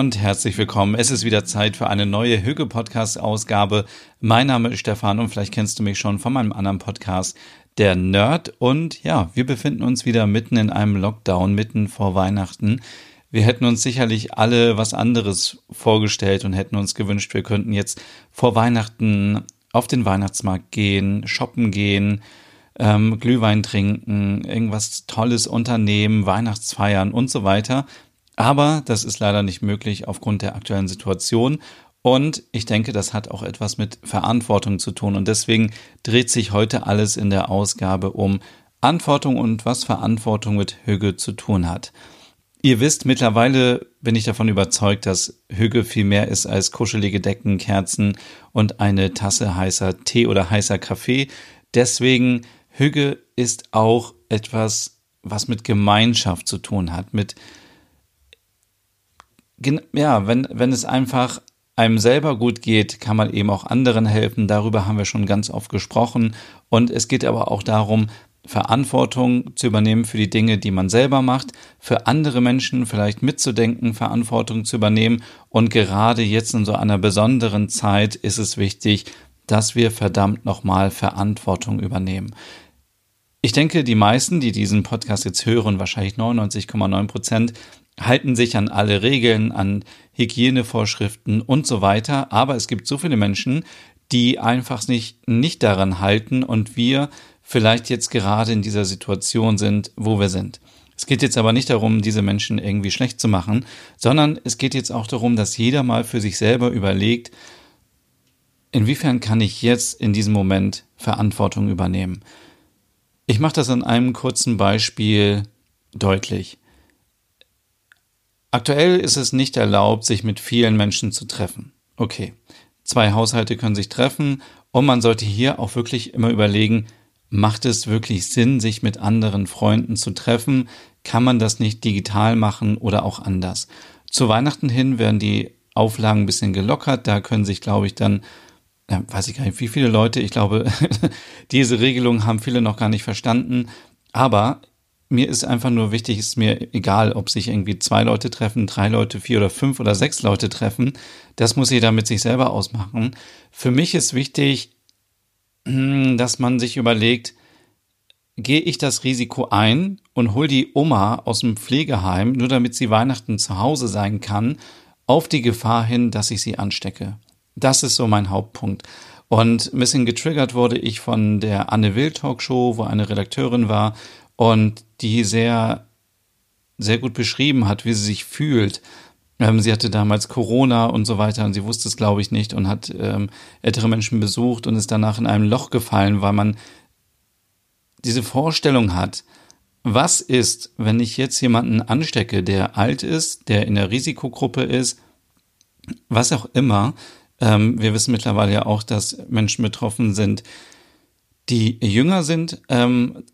Und herzlich willkommen. Es ist wieder Zeit für eine neue Hüge Podcast Ausgabe. Mein Name ist Stefan und vielleicht kennst du mich schon von meinem anderen Podcast, der Nerd. Und ja, wir befinden uns wieder mitten in einem Lockdown, mitten vor Weihnachten. Wir hätten uns sicherlich alle was anderes vorgestellt und hätten uns gewünscht, wir könnten jetzt vor Weihnachten auf den Weihnachtsmarkt gehen, shoppen gehen, ähm, Glühwein trinken, irgendwas Tolles unternehmen, Weihnachtsfeiern und so weiter. Aber das ist leider nicht möglich aufgrund der aktuellen Situation. Und ich denke, das hat auch etwas mit Verantwortung zu tun. Und deswegen dreht sich heute alles in der Ausgabe um Antwortung und was Verantwortung mit Hüge zu tun hat. Ihr wisst, mittlerweile bin ich davon überzeugt, dass Hüge viel mehr ist als kuschelige Decken, Kerzen und eine Tasse heißer Tee oder heißer Kaffee. Deswegen, Hüge ist auch etwas, was mit Gemeinschaft zu tun hat, mit ja, wenn, wenn es einfach einem selber gut geht, kann man eben auch anderen helfen. Darüber haben wir schon ganz oft gesprochen. Und es geht aber auch darum, Verantwortung zu übernehmen für die Dinge, die man selber macht, für andere Menschen vielleicht mitzudenken, Verantwortung zu übernehmen. Und gerade jetzt in so einer besonderen Zeit ist es wichtig, dass wir verdammt nochmal Verantwortung übernehmen. Ich denke, die meisten, die diesen Podcast jetzt hören, wahrscheinlich 99,9 Prozent, halten sich an alle Regeln, an Hygienevorschriften und so weiter. Aber es gibt so viele Menschen, die einfach nicht, nicht daran halten und wir vielleicht jetzt gerade in dieser Situation sind, wo wir sind. Es geht jetzt aber nicht darum, diese Menschen irgendwie schlecht zu machen, sondern es geht jetzt auch darum, dass jeder mal für sich selber überlegt, inwiefern kann ich jetzt in diesem Moment Verantwortung übernehmen. Ich mache das an einem kurzen Beispiel deutlich. Aktuell ist es nicht erlaubt, sich mit vielen Menschen zu treffen. Okay, zwei Haushalte können sich treffen und man sollte hier auch wirklich immer überlegen, macht es wirklich Sinn, sich mit anderen Freunden zu treffen? Kann man das nicht digital machen oder auch anders? Zu Weihnachten hin werden die Auflagen ein bisschen gelockert. Da können sich, glaube ich, dann, ja, weiß ich gar nicht, wie viele Leute, ich glaube, diese Regelung haben viele noch gar nicht verstanden. Aber mir ist einfach nur wichtig, ist mir egal, ob sich irgendwie zwei Leute treffen, drei Leute, vier oder fünf oder sechs Leute treffen. Das muss jeder mit sich selber ausmachen. Für mich ist wichtig, hm, dass man sich überlegt, gehe ich das Risiko ein und hol die Oma aus dem Pflegeheim, nur damit sie Weihnachten zu Hause sein kann, auf die Gefahr hin, dass ich sie anstecke. Das ist so mein Hauptpunkt. Und ein bisschen getriggert wurde ich von der Anne Will Talkshow, wo eine Redakteurin war und die sehr, sehr gut beschrieben hat, wie sie sich fühlt. Ähm, sie hatte damals Corona und so weiter und sie wusste es, glaube ich, nicht und hat ähm, ältere Menschen besucht und ist danach in einem Loch gefallen, weil man diese Vorstellung hat, was ist, wenn ich jetzt jemanden anstecke, der alt ist, der in der Risikogruppe ist, was auch immer. Ähm, wir wissen mittlerweile ja auch, dass Menschen betroffen sind, die jünger sind, ähm,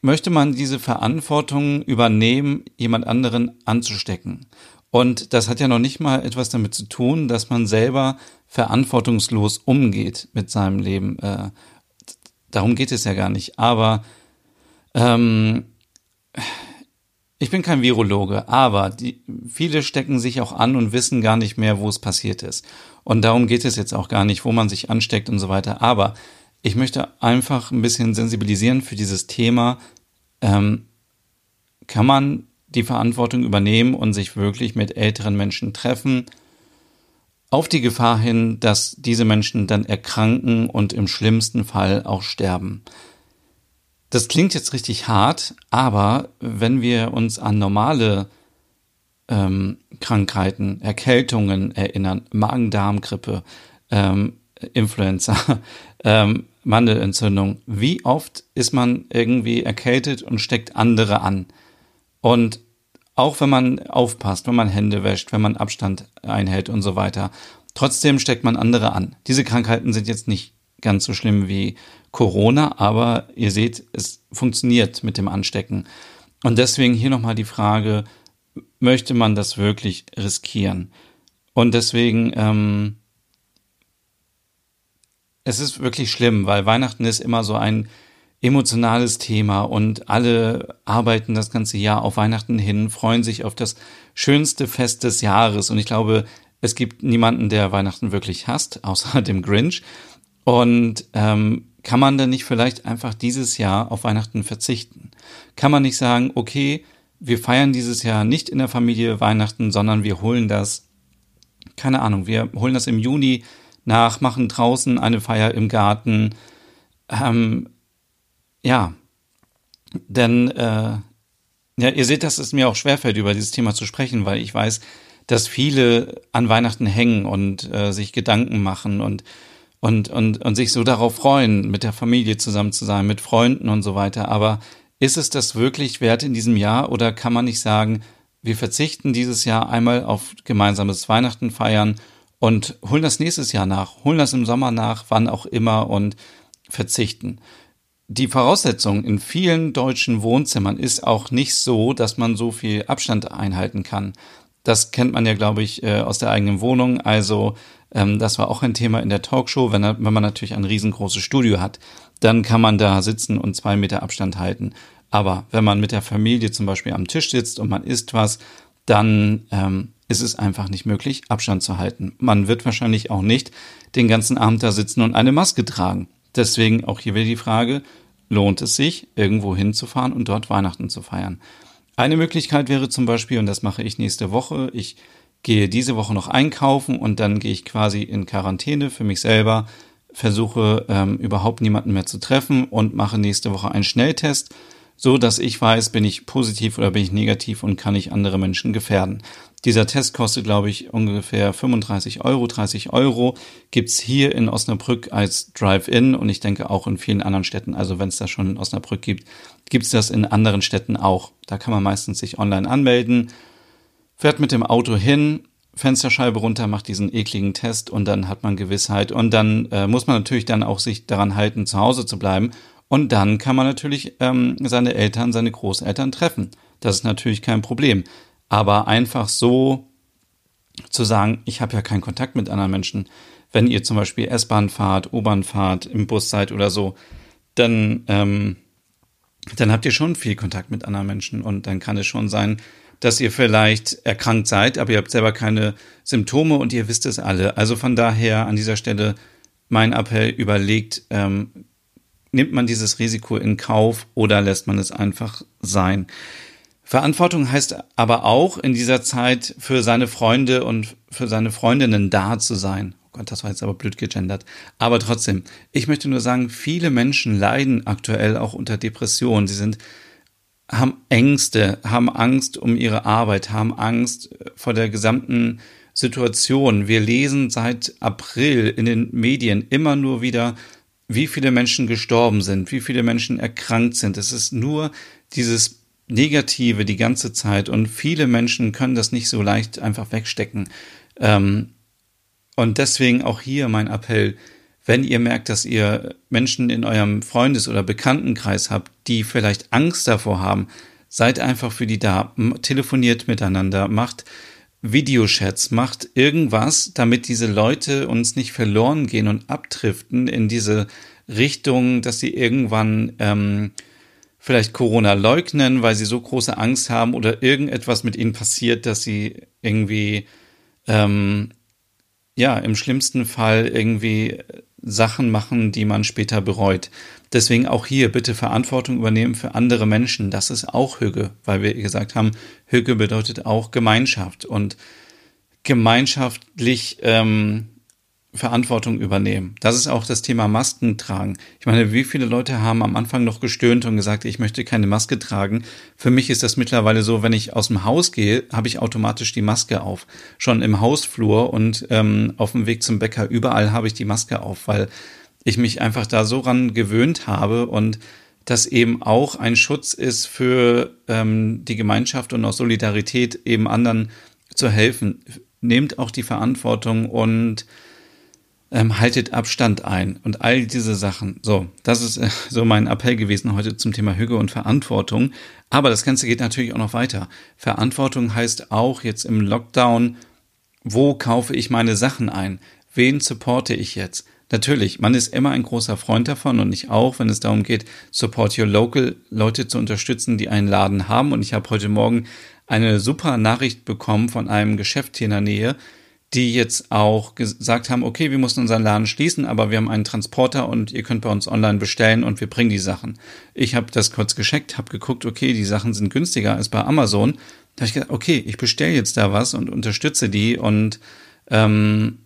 möchte man diese Verantwortung übernehmen, jemand anderen anzustecken. Und das hat ja noch nicht mal etwas damit zu tun, dass man selber verantwortungslos umgeht mit seinem Leben. Äh, darum geht es ja gar nicht. Aber ähm, ich bin kein Virologe, aber die, viele stecken sich auch an und wissen gar nicht mehr, wo es passiert ist. Und darum geht es jetzt auch gar nicht, wo man sich ansteckt und so weiter. Aber ich möchte einfach ein bisschen sensibilisieren für dieses Thema. Ähm, kann man die Verantwortung übernehmen und sich wirklich mit älteren Menschen treffen, auf die Gefahr hin, dass diese Menschen dann erkranken und im schlimmsten Fall auch sterben. Das klingt jetzt richtig hart, aber wenn wir uns an normale ähm, Krankheiten, Erkältungen erinnern, Magen-Darm-Grippe, ähm, Influenza, ähm, Mandelentzündung. Wie oft ist man irgendwie erkältet und steckt andere an? Und auch wenn man aufpasst, wenn man Hände wäscht, wenn man Abstand einhält und so weiter. Trotzdem steckt man andere an. Diese Krankheiten sind jetzt nicht ganz so schlimm wie Corona, aber ihr seht, es funktioniert mit dem Anstecken. Und deswegen hier nochmal die Frage, möchte man das wirklich riskieren? Und deswegen, ähm, es ist wirklich schlimm, weil Weihnachten ist immer so ein emotionales Thema und alle arbeiten das ganze Jahr auf Weihnachten hin, freuen sich auf das schönste Fest des Jahres. Und ich glaube, es gibt niemanden, der Weihnachten wirklich hasst, außer dem Grinch. Und ähm, kann man denn nicht vielleicht einfach dieses Jahr auf Weihnachten verzichten? Kann man nicht sagen, okay, wir feiern dieses Jahr nicht in der Familie Weihnachten, sondern wir holen das, keine Ahnung, wir holen das im Juni nach, machen draußen eine Feier im Garten. Ähm, ja, denn äh, ja, ihr seht, dass es mir auch schwerfällt, über dieses Thema zu sprechen, weil ich weiß, dass viele an Weihnachten hängen und äh, sich Gedanken machen und und, und, und sich so darauf freuen, mit der Familie zusammen zu sein, mit Freunden und so weiter. Aber ist es das wirklich wert in diesem Jahr oder kann man nicht sagen, wir verzichten dieses Jahr einmal auf gemeinsames Weihnachten feiern und holen das nächstes Jahr nach, holen das im Sommer nach, wann auch immer und verzichten. Die Voraussetzung in vielen deutschen Wohnzimmern ist auch nicht so, dass man so viel Abstand einhalten kann. Das kennt man ja, glaube ich, äh, aus der eigenen Wohnung. Also ähm, das war auch ein Thema in der Talkshow. Wenn, wenn man natürlich ein riesengroßes Studio hat, dann kann man da sitzen und zwei Meter Abstand halten. Aber wenn man mit der Familie zum Beispiel am Tisch sitzt und man isst was, dann ähm, ist es einfach nicht möglich, Abstand zu halten. Man wird wahrscheinlich auch nicht den ganzen Abend da sitzen und eine Maske tragen. Deswegen auch hier wieder die Frage, lohnt es sich, irgendwo hinzufahren und dort Weihnachten zu feiern? Eine Möglichkeit wäre zum Beispiel, und das mache ich nächste Woche, ich gehe diese Woche noch einkaufen und dann gehe ich quasi in Quarantäne für mich selber, versuche ähm, überhaupt niemanden mehr zu treffen und mache nächste Woche einen Schnelltest, so dass ich weiß, bin ich positiv oder bin ich negativ und kann ich andere Menschen gefährden. Dieser Test kostet, glaube ich, ungefähr 35 Euro, 30 Euro. Gibt's hier in Osnabrück als Drive-In und ich denke auch in vielen anderen Städten. Also wenn es das schon in Osnabrück gibt, gibt's das in anderen Städten auch. Da kann man meistens sich online anmelden, fährt mit dem Auto hin, Fensterscheibe runter, macht diesen ekligen Test und dann hat man Gewissheit. Und dann äh, muss man natürlich dann auch sich daran halten, zu Hause zu bleiben. Und dann kann man natürlich ähm, seine Eltern, seine Großeltern treffen. Das ist natürlich kein Problem. Aber einfach so zu sagen, ich habe ja keinen Kontakt mit anderen Menschen, wenn ihr zum Beispiel S-Bahn fahrt, U-Bahn fahrt, im Bus seid oder so, dann, ähm, dann habt ihr schon viel Kontakt mit anderen Menschen und dann kann es schon sein, dass ihr vielleicht erkrankt seid, aber ihr habt selber keine Symptome und ihr wisst es alle. Also von daher an dieser Stelle mein Appell, überlegt, ähm, nimmt man dieses Risiko in Kauf oder lässt man es einfach sein? Verantwortung heißt aber auch in dieser Zeit für seine Freunde und für seine Freundinnen da zu sein. Oh Gott, das war jetzt aber blöd gegendert. Aber trotzdem, ich möchte nur sagen, viele Menschen leiden aktuell auch unter Depressionen. Sie sind, haben Ängste, haben Angst um ihre Arbeit, haben Angst vor der gesamten Situation. Wir lesen seit April in den Medien immer nur wieder, wie viele Menschen gestorben sind, wie viele Menschen erkrankt sind. Es ist nur dieses Negative die ganze Zeit und viele Menschen können das nicht so leicht einfach wegstecken. Ähm, und deswegen auch hier mein Appell, wenn ihr merkt, dass ihr Menschen in eurem Freundes- oder Bekanntenkreis habt, die vielleicht Angst davor haben, seid einfach für die da, telefoniert miteinander, macht Videochats, macht irgendwas, damit diese Leute uns nicht verloren gehen und abdriften in diese Richtung, dass sie irgendwann ähm, vielleicht Corona leugnen, weil sie so große Angst haben oder irgendetwas mit ihnen passiert, dass sie irgendwie, ähm, ja, im schlimmsten Fall irgendwie Sachen machen, die man später bereut. Deswegen auch hier bitte Verantwortung übernehmen für andere Menschen. Das ist auch Hüge, weil wir gesagt haben, Hüge bedeutet auch Gemeinschaft und gemeinschaftlich ähm, Verantwortung übernehmen. Das ist auch das Thema Masken tragen. Ich meine, wie viele Leute haben am Anfang noch gestöhnt und gesagt, ich möchte keine Maske tragen. Für mich ist das mittlerweile so, wenn ich aus dem Haus gehe, habe ich automatisch die Maske auf. Schon im Hausflur und ähm, auf dem Weg zum Bäcker, überall habe ich die Maske auf, weil ich mich einfach da so ran gewöhnt habe und das eben auch ein Schutz ist für ähm, die Gemeinschaft und auch Solidarität, eben anderen zu helfen. nehmt auch die Verantwortung und ähm, haltet Abstand ein und all diese Sachen. So, das ist äh, so mein Appell gewesen heute zum Thema Hüge und Verantwortung. Aber das Ganze geht natürlich auch noch weiter. Verantwortung heißt auch jetzt im Lockdown, wo kaufe ich meine Sachen ein? Wen supporte ich jetzt? Natürlich, man ist immer ein großer Freund davon und ich auch, wenn es darum geht, Support Your Local, Leute zu unterstützen, die einen Laden haben. Und ich habe heute Morgen eine super Nachricht bekommen von einem Geschäft hier in der Nähe, die jetzt auch gesagt haben, okay, wir mussten unseren Laden schließen, aber wir haben einen Transporter und ihr könnt bei uns online bestellen und wir bringen die Sachen. Ich habe das kurz gescheckt, habe geguckt, okay, die Sachen sind günstiger als bei Amazon. Da habe ich gedacht, okay, ich bestelle jetzt da was und unterstütze die und ähm,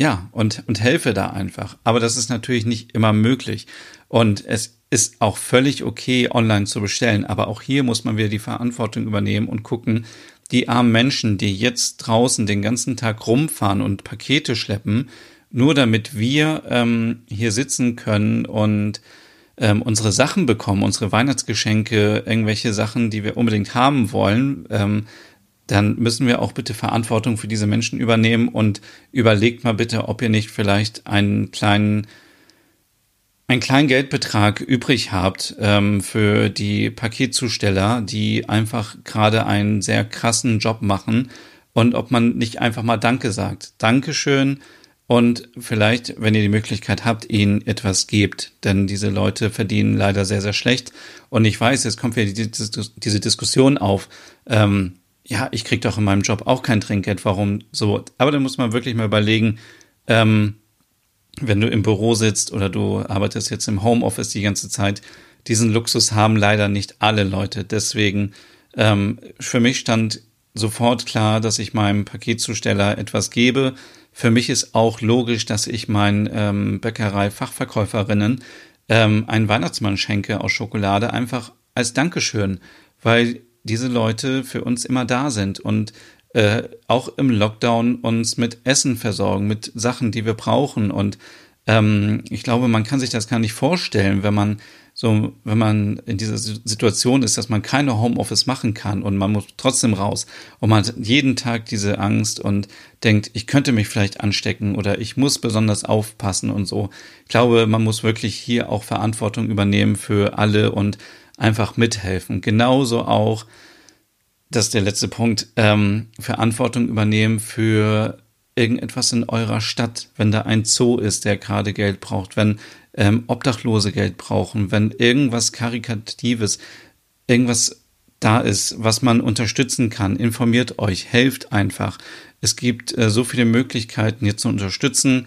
ja, und, und helfe da einfach. Aber das ist natürlich nicht immer möglich. Und es ist auch völlig okay, online zu bestellen. Aber auch hier muss man wieder die Verantwortung übernehmen und gucken, die armen Menschen, die jetzt draußen den ganzen Tag rumfahren und Pakete schleppen, nur damit wir ähm, hier sitzen können und ähm, unsere Sachen bekommen, unsere Weihnachtsgeschenke, irgendwelche Sachen, die wir unbedingt haben wollen, ähm, dann müssen wir auch bitte Verantwortung für diese Menschen übernehmen und überlegt mal bitte, ob ihr nicht vielleicht einen kleinen einen kleinen Geldbetrag übrig habt ähm, für die Paketzusteller, die einfach gerade einen sehr krassen Job machen und ob man nicht einfach mal Danke sagt. Dankeschön und vielleicht, wenn ihr die Möglichkeit habt, ihnen etwas gebt, denn diese Leute verdienen leider sehr, sehr schlecht. Und ich weiß, jetzt kommt wieder diese Diskussion auf. Ähm, ja, ich krieg doch in meinem Job auch kein Trinkgeld, warum so? Aber dann muss man wirklich mal überlegen, ähm, wenn du im Büro sitzt oder du arbeitest jetzt im Homeoffice die ganze Zeit, diesen Luxus haben leider nicht alle Leute. Deswegen ähm, für mich stand sofort klar, dass ich meinem Paketzusteller etwas gebe. Für mich ist auch logisch, dass ich meinen ähm, Bäckerei-Fachverkäuferinnen ähm, einen Weihnachtsmann schenke aus Schokolade, einfach als Dankeschön, weil diese Leute für uns immer da sind und äh, auch im Lockdown uns mit Essen versorgen, mit Sachen, die wir brauchen. Und ähm, ich glaube, man kann sich das gar nicht vorstellen, wenn man so, wenn man in dieser Situation ist, dass man keine Homeoffice machen kann und man muss trotzdem raus und man hat jeden Tag diese Angst und denkt, ich könnte mich vielleicht anstecken oder ich muss besonders aufpassen und so. Ich glaube, man muss wirklich hier auch Verantwortung übernehmen für alle und einfach mithelfen. Genauso auch das ist der letzte Punkt, ähm, Verantwortung übernehmen für irgendetwas in eurer Stadt, wenn da ein Zoo ist, der gerade Geld braucht, wenn ähm, Obdachlose Geld brauchen, wenn irgendwas Karikatives, irgendwas da ist, was man unterstützen kann, informiert euch, helft einfach. Es gibt äh, so viele Möglichkeiten, hier zu unterstützen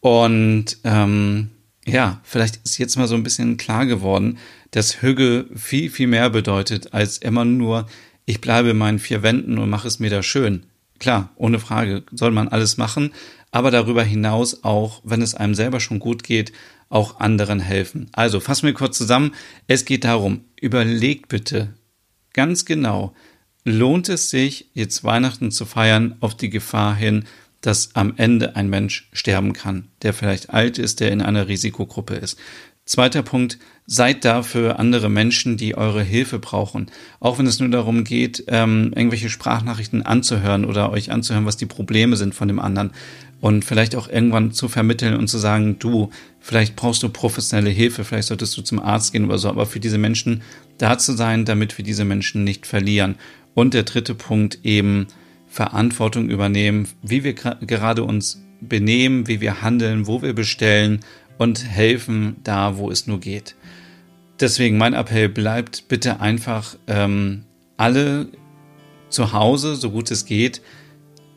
und ähm, ja, vielleicht ist jetzt mal so ein bisschen klar geworden, dass Hüge viel, viel mehr bedeutet als immer nur ich bleibe in meinen vier Wänden und mache es mir da schön. Klar, ohne Frage soll man alles machen, aber darüber hinaus auch, wenn es einem selber schon gut geht, auch anderen helfen. Also fassen wir kurz zusammen. Es geht darum, überlegt bitte ganz genau, lohnt es sich, jetzt Weihnachten zu feiern, auf die Gefahr hin, dass am Ende ein Mensch sterben kann, der vielleicht alt ist, der in einer Risikogruppe ist. Zweiter Punkt, seid da für andere Menschen, die eure Hilfe brauchen. Auch wenn es nur darum geht, ähm, irgendwelche Sprachnachrichten anzuhören oder euch anzuhören, was die Probleme sind von dem anderen. Und vielleicht auch irgendwann zu vermitteln und zu sagen, du, vielleicht brauchst du professionelle Hilfe, vielleicht solltest du zum Arzt gehen oder so, aber für diese Menschen da zu sein, damit wir diese Menschen nicht verlieren. Und der dritte Punkt eben Verantwortung übernehmen, wie wir gerade uns benehmen, wie wir handeln, wo wir bestellen und helfen da, wo es nur geht. Deswegen mein Appell bleibt bitte einfach ähm, alle zu Hause, so gut es geht.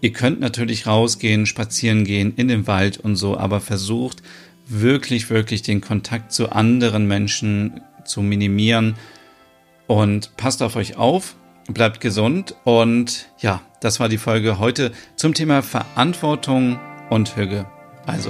Ihr könnt natürlich rausgehen, spazieren gehen in den Wald und so, aber versucht wirklich, wirklich den Kontakt zu anderen Menschen zu minimieren und passt auf euch auf, bleibt gesund und ja, das war die Folge heute zum Thema Verantwortung und Hüge. Also,